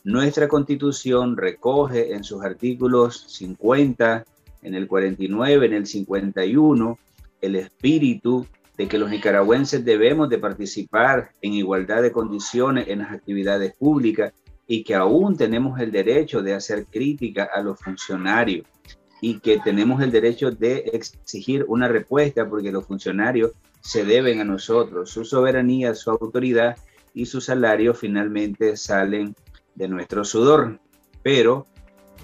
Speaker 6: nuestra constitución recoge en sus artículos 50, en el 49, en el 51, el espíritu de que los nicaragüenses debemos de participar en igualdad de condiciones en las actividades públicas y que aún tenemos el derecho de hacer crítica a los funcionarios y que tenemos el derecho de exigir una respuesta porque los funcionarios se deben a nosotros, su soberanía, su autoridad y su salario finalmente salen de nuestro sudor. Pero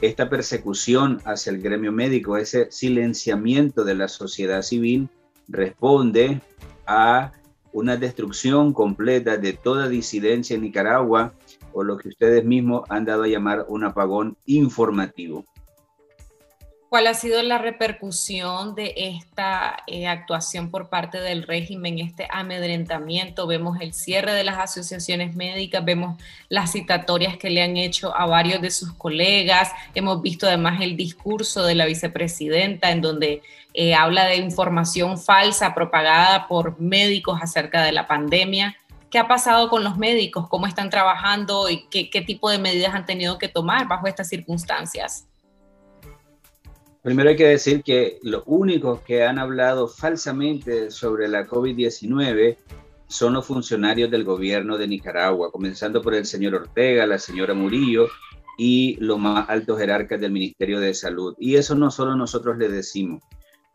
Speaker 6: esta persecución hacia el gremio médico, ese silenciamiento de la sociedad civil, responde a una destrucción completa de toda disidencia en Nicaragua o lo que ustedes mismos han dado a llamar un apagón informativo.
Speaker 3: ¿Cuál ha sido la repercusión de esta eh, actuación por parte del régimen, este amedrentamiento? Vemos el cierre de las asociaciones médicas, vemos las citatorias que le han hecho a varios de sus colegas, hemos visto además el discurso de la vicepresidenta en donde eh, habla de información falsa propagada por médicos acerca de la pandemia. ¿Qué ha pasado con los médicos? ¿Cómo están trabajando y qué, qué tipo de medidas han tenido que tomar bajo estas circunstancias?
Speaker 6: Primero hay que decir que los únicos que han hablado falsamente sobre la COVID-19 son los funcionarios del gobierno de Nicaragua, comenzando por el señor Ortega, la señora Murillo y los más altos jerarcas del Ministerio de Salud. Y eso no solo nosotros le decimos,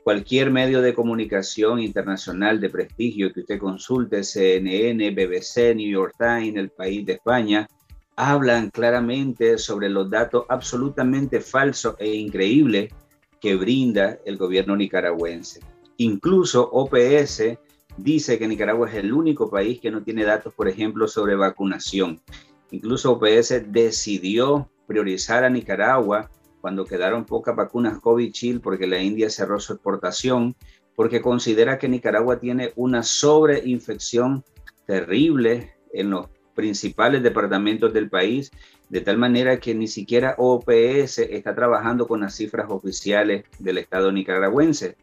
Speaker 6: cualquier medio de comunicación internacional de prestigio que usted consulte, CNN, BBC, New York Times, El País de España, hablan claramente sobre los datos absolutamente falsos e increíbles que brinda el gobierno nicaragüense. Incluso OPS dice que Nicaragua es el único país que no tiene datos, por ejemplo, sobre vacunación. Incluso OPS decidió priorizar a Nicaragua cuando quedaron pocas vacunas COVID-19 porque la India cerró su exportación, porque considera que Nicaragua tiene una sobreinfección terrible en los principales departamentos del país, de tal manera que ni siquiera OPS está trabajando con las cifras oficiales del Estado nicaragüense.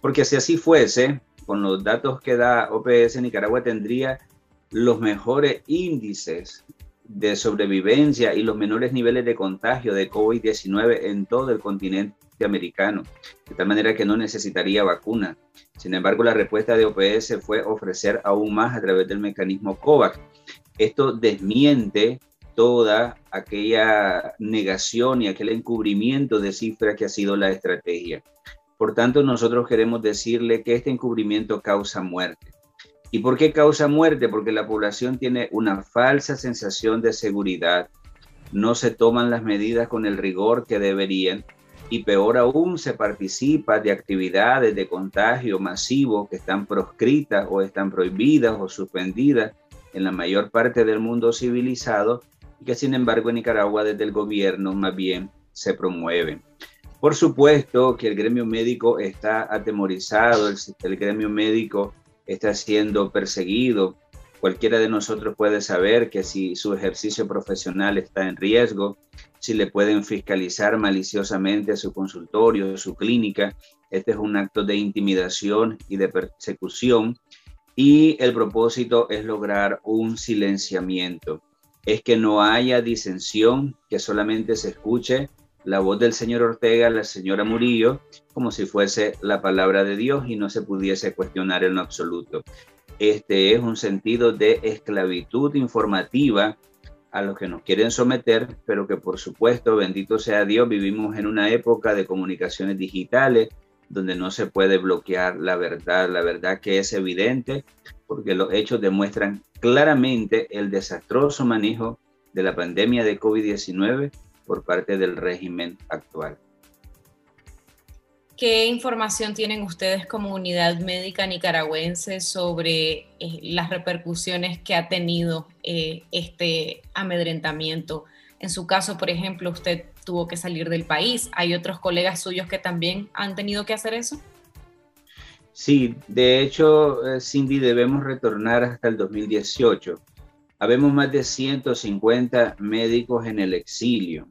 Speaker 6: Porque si así fuese, con los datos que da OPS, Nicaragua tendría los mejores índices de sobrevivencia y los menores niveles de contagio de COVID-19 en todo el continente americano, de tal manera que no necesitaría vacuna. Sin embargo, la respuesta de OPS fue ofrecer aún más a través del mecanismo COVAX. Esto desmiente toda aquella negación y aquel encubrimiento de cifras que ha sido la estrategia. Por tanto, nosotros queremos decirle que este encubrimiento causa muerte. ¿Y por qué causa muerte? Porque la población tiene una falsa sensación de seguridad, no se toman las medidas con el rigor que deberían y peor aún se participa de actividades de contagio masivo que están proscritas o están prohibidas o suspendidas en la mayor parte del mundo civilizado y que sin embargo en Nicaragua desde el gobierno más bien se promueven. Por supuesto que el gremio médico está atemorizado, el, gremio médico está siendo perseguido. Cualquiera de nosotros puede saber que si su ejercicio profesional está en riesgo, si le pueden fiscalizar maliciosamente su consultorio, su clínica. Este es un acto de intimidación y de persecución y el propósito es lograr un silenciamiento. Es que no haya disensión, que solamente se escuche la voz del señor Ortega, la señora Murillo, como si fuese la palabra de Dios y no se pudiese cuestionar en lo absoluto. Este es un sentido de esclavitud informativa a los que nos quieren someter, pero que por supuesto, bendito sea Dios, vivimos en una época de comunicaciones digitales donde no se puede bloquear la verdad, la verdad que es evidente, porque los hechos demuestran claramente el desastroso manejo de la pandemia de COVID-19 por parte del régimen actual.
Speaker 3: ¿Qué información tienen ustedes como unidad médica nicaragüense sobre eh, las repercusiones que ha tenido eh, este amedrentamiento? En su caso, por ejemplo, usted tuvo que salir del país. ¿Hay otros colegas suyos que también han tenido que hacer eso?
Speaker 6: Sí, de hecho, eh, Cindy, debemos retornar hasta el 2018. Habemos más de 150 médicos en el exilio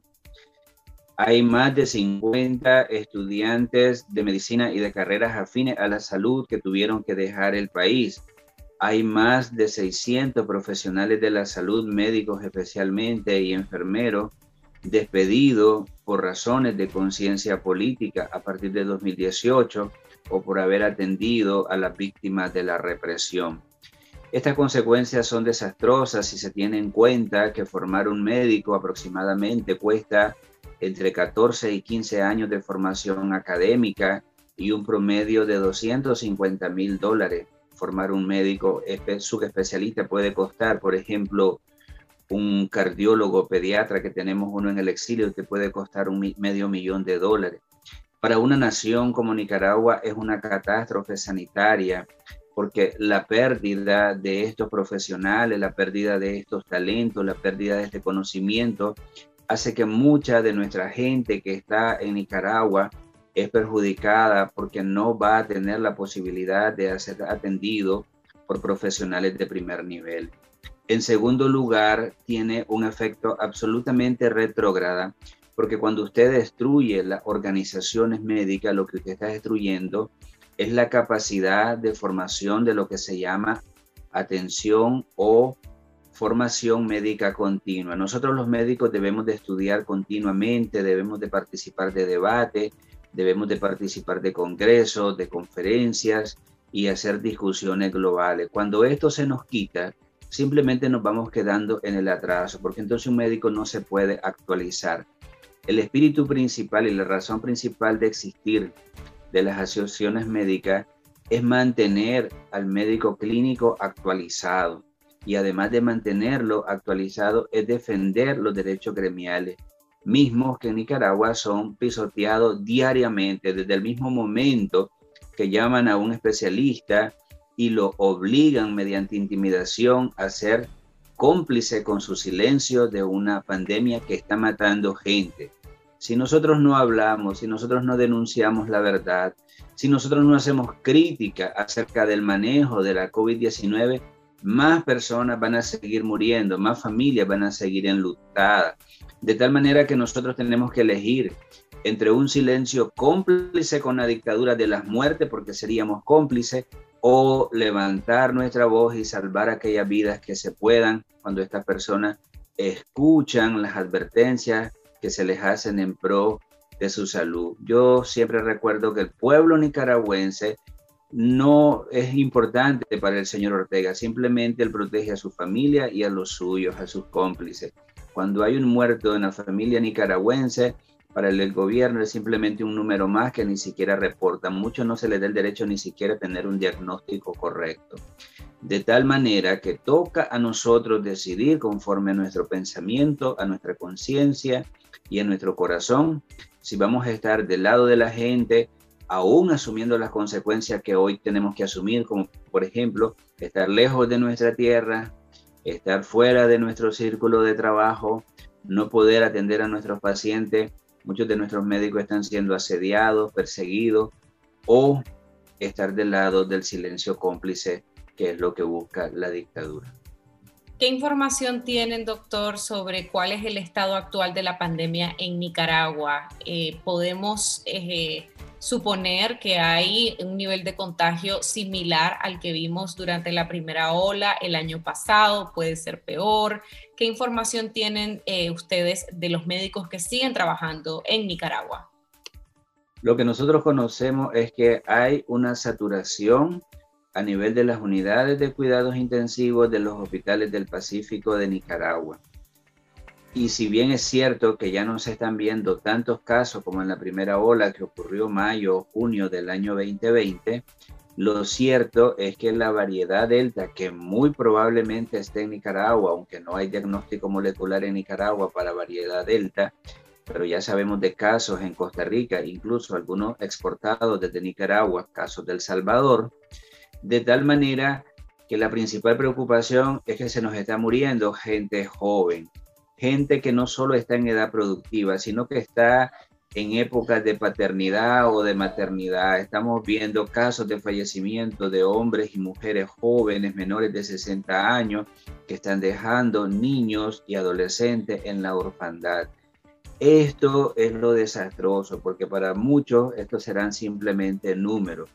Speaker 6: hay más de 50 estudiantes de medicina y de carreras afines a la salud que tuvieron que dejar el país. Hay más de 600 profesionales de la salud, médicos especialmente y enfermeros, despedidos por razones de conciencia política a partir de 2018 o por haber atendido a las víctimas de la represión. Estas consecuencias son desastrosas si se tiene en cuenta que formar un médico aproximadamente cuesta entre 14 y 15 años de formación académica y un promedio de 250 mil dólares. Formar un médico subespecialista puede costar, por ejemplo, un cardiólogo pediatra que tenemos uno en el exilio que puede costar un medio millón de dólares. Para una nación como Nicaragua es una catástrofe sanitaria porque la pérdida de estos profesionales, la pérdida de estos talentos, la pérdida de este conocimiento hace que mucha de nuestra gente que está en Nicaragua es perjudicada porque no va a tener la posibilidad de ser atendido por profesionales de primer nivel. En segundo lugar, tiene un efecto absolutamente retrógrada porque cuando usted destruye las organizaciones médicas, lo que usted está destruyendo es la capacidad de formación de lo que se llama atención o formación médica continua. Nosotros los médicos debemos de estudiar continuamente, debemos de participar de debate, debemos de participar de congresos, de conferencias y hacer discusiones globales. Cuando esto se nos quita, simplemente nos vamos quedando en el atraso, porque entonces un médico no se puede actualizar. El espíritu principal y la razón principal de existir de las asociaciones médicas es mantener al médico clínico actualizado y además de mantenerlo actualizado es defender los derechos gremiales, mismos que en Nicaragua son pisoteados diariamente desde el mismo momento que llaman a un especialista y lo obligan mediante intimidación a ser cómplice con su silencio de una pandemia que está matando gente. Si nosotros no hablamos, si nosotros no denunciamos la verdad, si nosotros no hacemos crítica acerca del manejo de la COVID-19, más personas van a seguir muriendo, más familias van a seguir enlutadas. De tal manera que nosotros tenemos que elegir entre un silencio cómplice con la dictadura de las muertes, porque seríamos cómplices, o levantar nuestra voz y salvar aquellas vidas que se puedan cuando estas personas escuchan las advertencias que se les hacen en pro de su salud. Yo siempre recuerdo que el pueblo nicaragüense no es importante para el señor Ortega, simplemente él protege a su familia y a los suyos, a sus cómplices. Cuando hay un muerto en la familia nicaragüense, para el gobierno es simplemente un número más que ni siquiera reporta. Mucho no se le da el derecho ni siquiera a tener un diagnóstico correcto. De tal manera que toca a nosotros decidir conforme a nuestro pensamiento, a nuestra conciencia y a nuestro corazón, si vamos a estar del lado de la gente aún asumiendo las consecuencias que hoy tenemos que asumir, como por ejemplo estar lejos de nuestra tierra, estar fuera de nuestro círculo de trabajo, no poder atender a nuestros pacientes. Muchos de nuestros médicos están siendo asediados, perseguidos o estar del lado del silencio cómplice, que es lo que busca la dictadura.
Speaker 3: ¿Qué información tienen, doctor, sobre cuál es el estado actual de la pandemia en Nicaragua? Eh, ¿Podemos eh, suponer que hay un nivel de contagio similar al que vimos durante la primera ola el año pasado, puede ser peor. ¿Qué información tienen eh, ustedes de los médicos que siguen trabajando en Nicaragua?
Speaker 6: Lo que nosotros conocemos es que hay una saturación a nivel de las unidades de cuidados intensivos de los hospitales del Pacífico de Nicaragua. Y si bien es cierto que ya no se están viendo tantos casos como en la primera ola que ocurrió mayo o junio del año 2020, lo cierto es que la variedad delta, que muy probablemente esté en Nicaragua, aunque no hay diagnóstico molecular en Nicaragua para variedad delta, pero ya sabemos de casos en Costa Rica, incluso algunos exportados desde Nicaragua, casos del Salvador, de tal manera que la principal preocupación es que se nos está muriendo gente joven, gente que no solo está en edad productiva, sino que está en épocas de paternidad o de maternidad. Estamos viendo casos de fallecimiento de hombres y mujeres jóvenes menores de 60 años que están dejando niños y adolescentes en la orfandad. Esto es lo desastroso, porque para muchos estos serán simplemente números.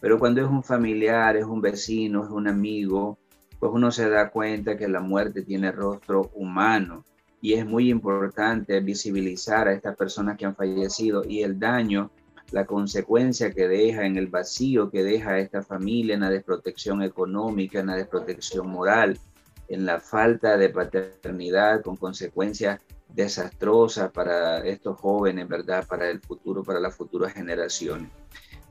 Speaker 6: Pero cuando es un familiar, es un vecino, es un amigo, pues uno se da cuenta que la muerte tiene rostro humano y es muy importante visibilizar a estas personas que han fallecido y el daño, la consecuencia que deja en el vacío que deja a esta familia en la desprotección económica, en la desprotección moral, en la falta de paternidad con consecuencias desastrosa para estos jóvenes, ¿verdad? Para el futuro, para las futuras generaciones.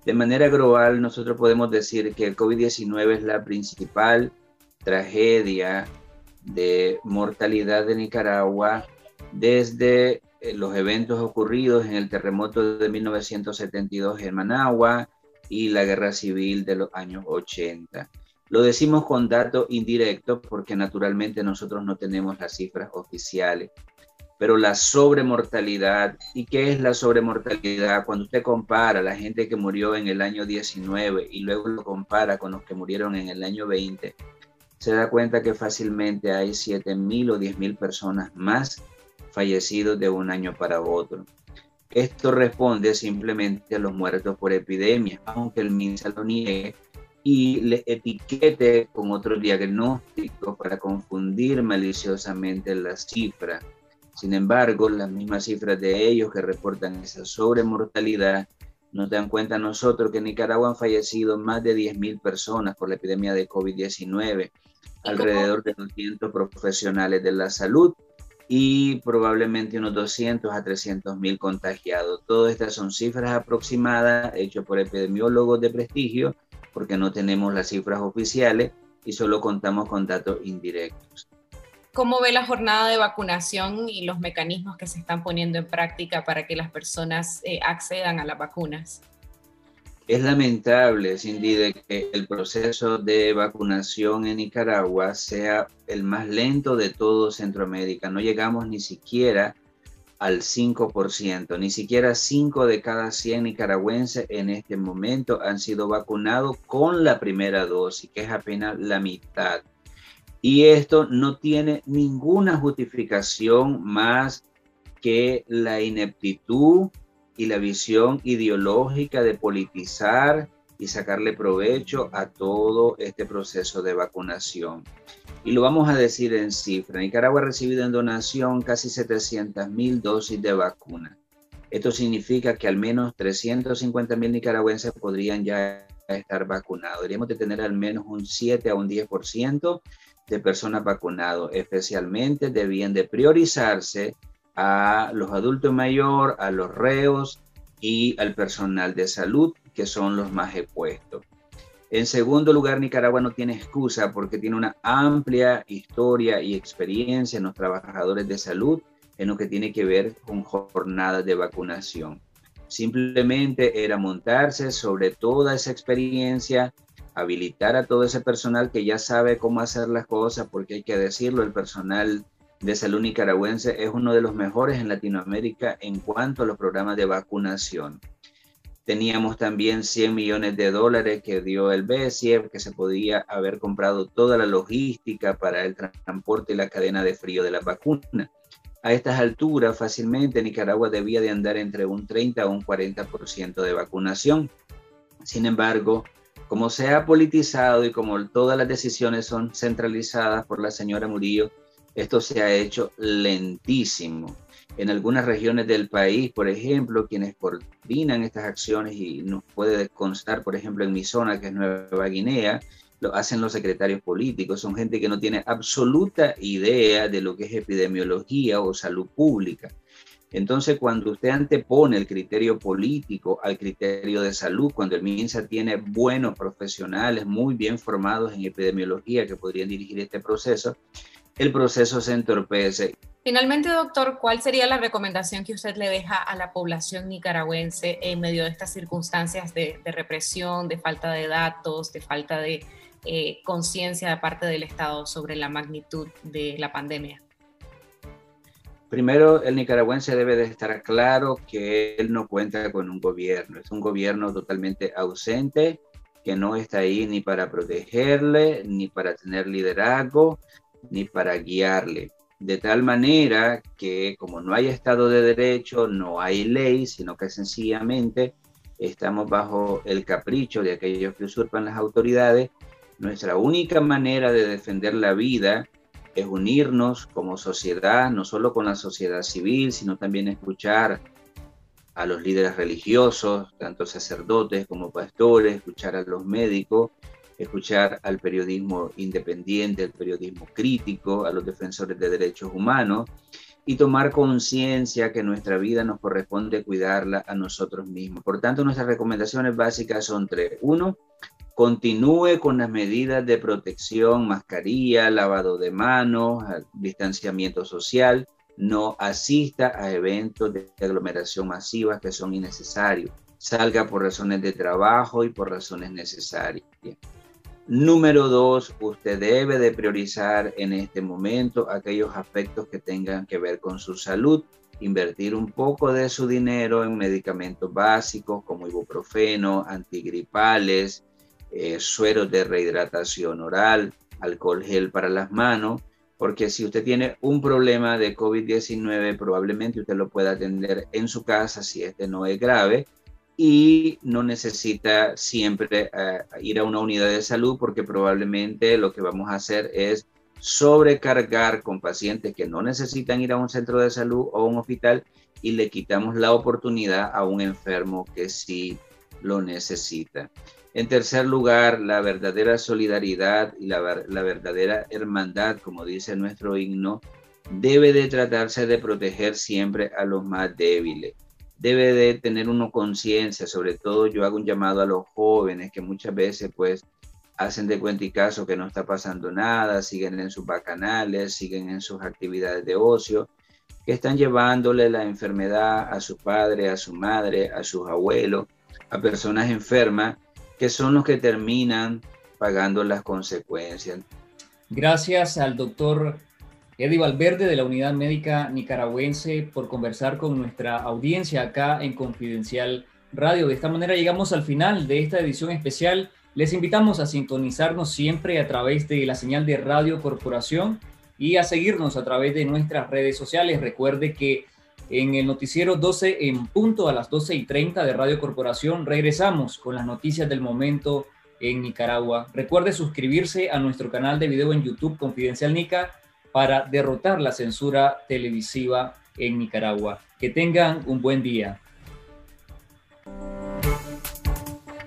Speaker 6: De manera global, nosotros podemos decir que el COVID-19 es la principal tragedia de mortalidad de Nicaragua desde eh, los eventos ocurridos en el terremoto de 1972 en Managua y la guerra civil de los años 80. Lo decimos con datos indirectos porque naturalmente nosotros no tenemos las cifras oficiales pero la sobremortalidad, ¿y qué es la sobremortalidad? Cuando usted compara la gente que murió en el año 19 y luego lo compara con los que murieron en el año 20, se da cuenta que fácilmente hay 7.000 o 10.000 personas más fallecidos de un año para otro. Esto responde simplemente a los muertos por epidemia, aunque el MINSA lo niegue y le etiquete con otro diagnóstico para confundir maliciosamente las cifras sin embargo, las mismas cifras de ellos que reportan esa sobremortalidad nos dan cuenta nosotros que en Nicaragua han fallecido más de 10.000 personas por la epidemia de COVID-19, alrededor de 200 profesionales de la salud y probablemente unos 200 a 300 mil contagiados. Todas estas son cifras aproximadas hechas por epidemiólogos de prestigio porque no tenemos las cifras oficiales y solo contamos con datos indirectos.
Speaker 3: ¿Cómo ve la jornada de vacunación y los mecanismos que se están poniendo en práctica para que las personas eh, accedan a las vacunas?
Speaker 6: Es lamentable, Cindy, que el proceso de vacunación en Nicaragua sea el más lento de todo Centroamérica. No llegamos ni siquiera al 5%, ni siquiera 5 de cada 100 nicaragüenses en este momento han sido vacunados con la primera dosis, que es apenas la mitad. Y esto no tiene ninguna justificación más que la ineptitud y la visión ideológica de politizar y sacarle provecho a todo este proceso de vacunación. Y lo vamos a decir en cifra. Nicaragua ha recibido en donación casi 700 mil dosis de vacuna. Esto significa que al menos 350 mil nicaragüenses podrían ya estar vacunados. Deberíamos de tener al menos un 7 a un 10% de personas vacunadas. Especialmente debían de priorizarse a los adultos mayores, a los reos y al personal de salud, que son los más expuestos. En segundo lugar, Nicaragua no tiene excusa porque tiene una amplia historia y experiencia en los trabajadores de salud en lo que tiene que ver con jornadas de vacunación. Simplemente era montarse sobre toda esa experiencia, habilitar a todo ese personal que ya sabe cómo hacer las cosas, porque hay que decirlo, el personal de salud nicaragüense es uno de los mejores en Latinoamérica en cuanto a los programas de vacunación. Teníamos también 100 millones de dólares que dio el BSIEF, que se podía haber comprado toda la logística para el transporte y la cadena de frío de la vacuna. A estas alturas, fácilmente Nicaragua debía de andar entre un 30 o un 40% de vacunación. Sin embargo, como se ha politizado y como todas las decisiones son centralizadas por la señora Murillo, esto se ha hecho lentísimo. En algunas regiones del país, por ejemplo, quienes coordinan estas acciones y nos puede constar, por ejemplo, en mi zona, que es Nueva Guinea, lo hacen los secretarios políticos, son gente que no tiene absoluta idea de lo que es epidemiología o salud pública. Entonces, cuando usted antepone el criterio político al criterio de salud, cuando el MINSA tiene buenos profesionales muy bien formados en epidemiología que podrían dirigir este proceso, el proceso se entorpece.
Speaker 3: Finalmente, doctor, ¿cuál sería la recomendación que usted le deja a la población nicaragüense en medio de estas circunstancias de, represión, de falta de datos, de falta de eh, conciencia de parte del Estado sobre la magnitud de la pandemia?
Speaker 6: Primero, el nicaragüense debe de estar claro que él no cuenta con un gobierno, es un gobierno totalmente ausente, que no está ahí ni para protegerle, ni para tener liderazgo, ni para guiarle. De tal manera que como no hay Estado de Derecho, no hay ley, sino que sencillamente estamos bajo el capricho de aquellos que usurpan las autoridades, nuestra única manera de defender la vida es unirnos como sociedad, no solo con la sociedad civil, sino también escuchar a los líderes religiosos, tanto sacerdotes como pastores, escuchar a los médicos, escuchar al periodismo independiente, al periodismo crítico, a los defensores de derechos humanos y tomar conciencia que nuestra vida nos corresponde cuidarla a nosotros mismos. Por tanto, nuestras recomendaciones básicas son tres. Uno, continúe con las medidas de protección, mascarilla, lavado de manos, distanciamiento social, no asista a eventos de aglomeración masiva que son innecesarios, salga por razones de trabajo y por razones necesarias. Número dos, usted debe de priorizar en este momento aquellos aspectos que tengan que ver con su salud, invertir un poco de su dinero en medicamentos básicos como ibuprofeno, antigripales, eh, sueros de rehidratación oral, alcohol gel para las manos, porque si usted tiene un problema de COVID-19, probablemente usted lo pueda atender en su casa si este no es grave y no necesita siempre eh, ir a una unidad de salud porque probablemente lo que vamos a hacer es sobrecargar con pacientes que no necesitan ir a un centro de salud o un hospital y le quitamos la oportunidad a un enfermo que sí lo necesita. En tercer lugar, la verdadera solidaridad y la, la verdadera hermandad, como dice nuestro himno, debe de tratarse de proteger siempre a los más débiles debe de tener uno conciencia, sobre todo yo hago un llamado a los jóvenes que muchas veces pues hacen de cuenta y caso que no está pasando nada, siguen en sus bacanales, siguen en sus actividades de ocio, que están llevándole la enfermedad a su padre, a su madre, a sus abuelos, a personas enfermas, que son los que terminan pagando las consecuencias.
Speaker 2: Gracias al doctor Eddie Valverde de la Unidad Médica Nicaragüense por conversar con nuestra audiencia acá en Confidencial Radio. De esta manera llegamos al final de esta edición especial. Les invitamos a sintonizarnos siempre a través de la señal de Radio Corporación y a seguirnos a través de nuestras redes sociales. Recuerde que en el noticiero 12 en punto a las 12 y 30 de Radio Corporación regresamos con las noticias del momento en Nicaragua. Recuerde suscribirse a nuestro canal de video en YouTube Confidencial Nica para derrotar la censura televisiva en Nicaragua. Que tengan un buen día.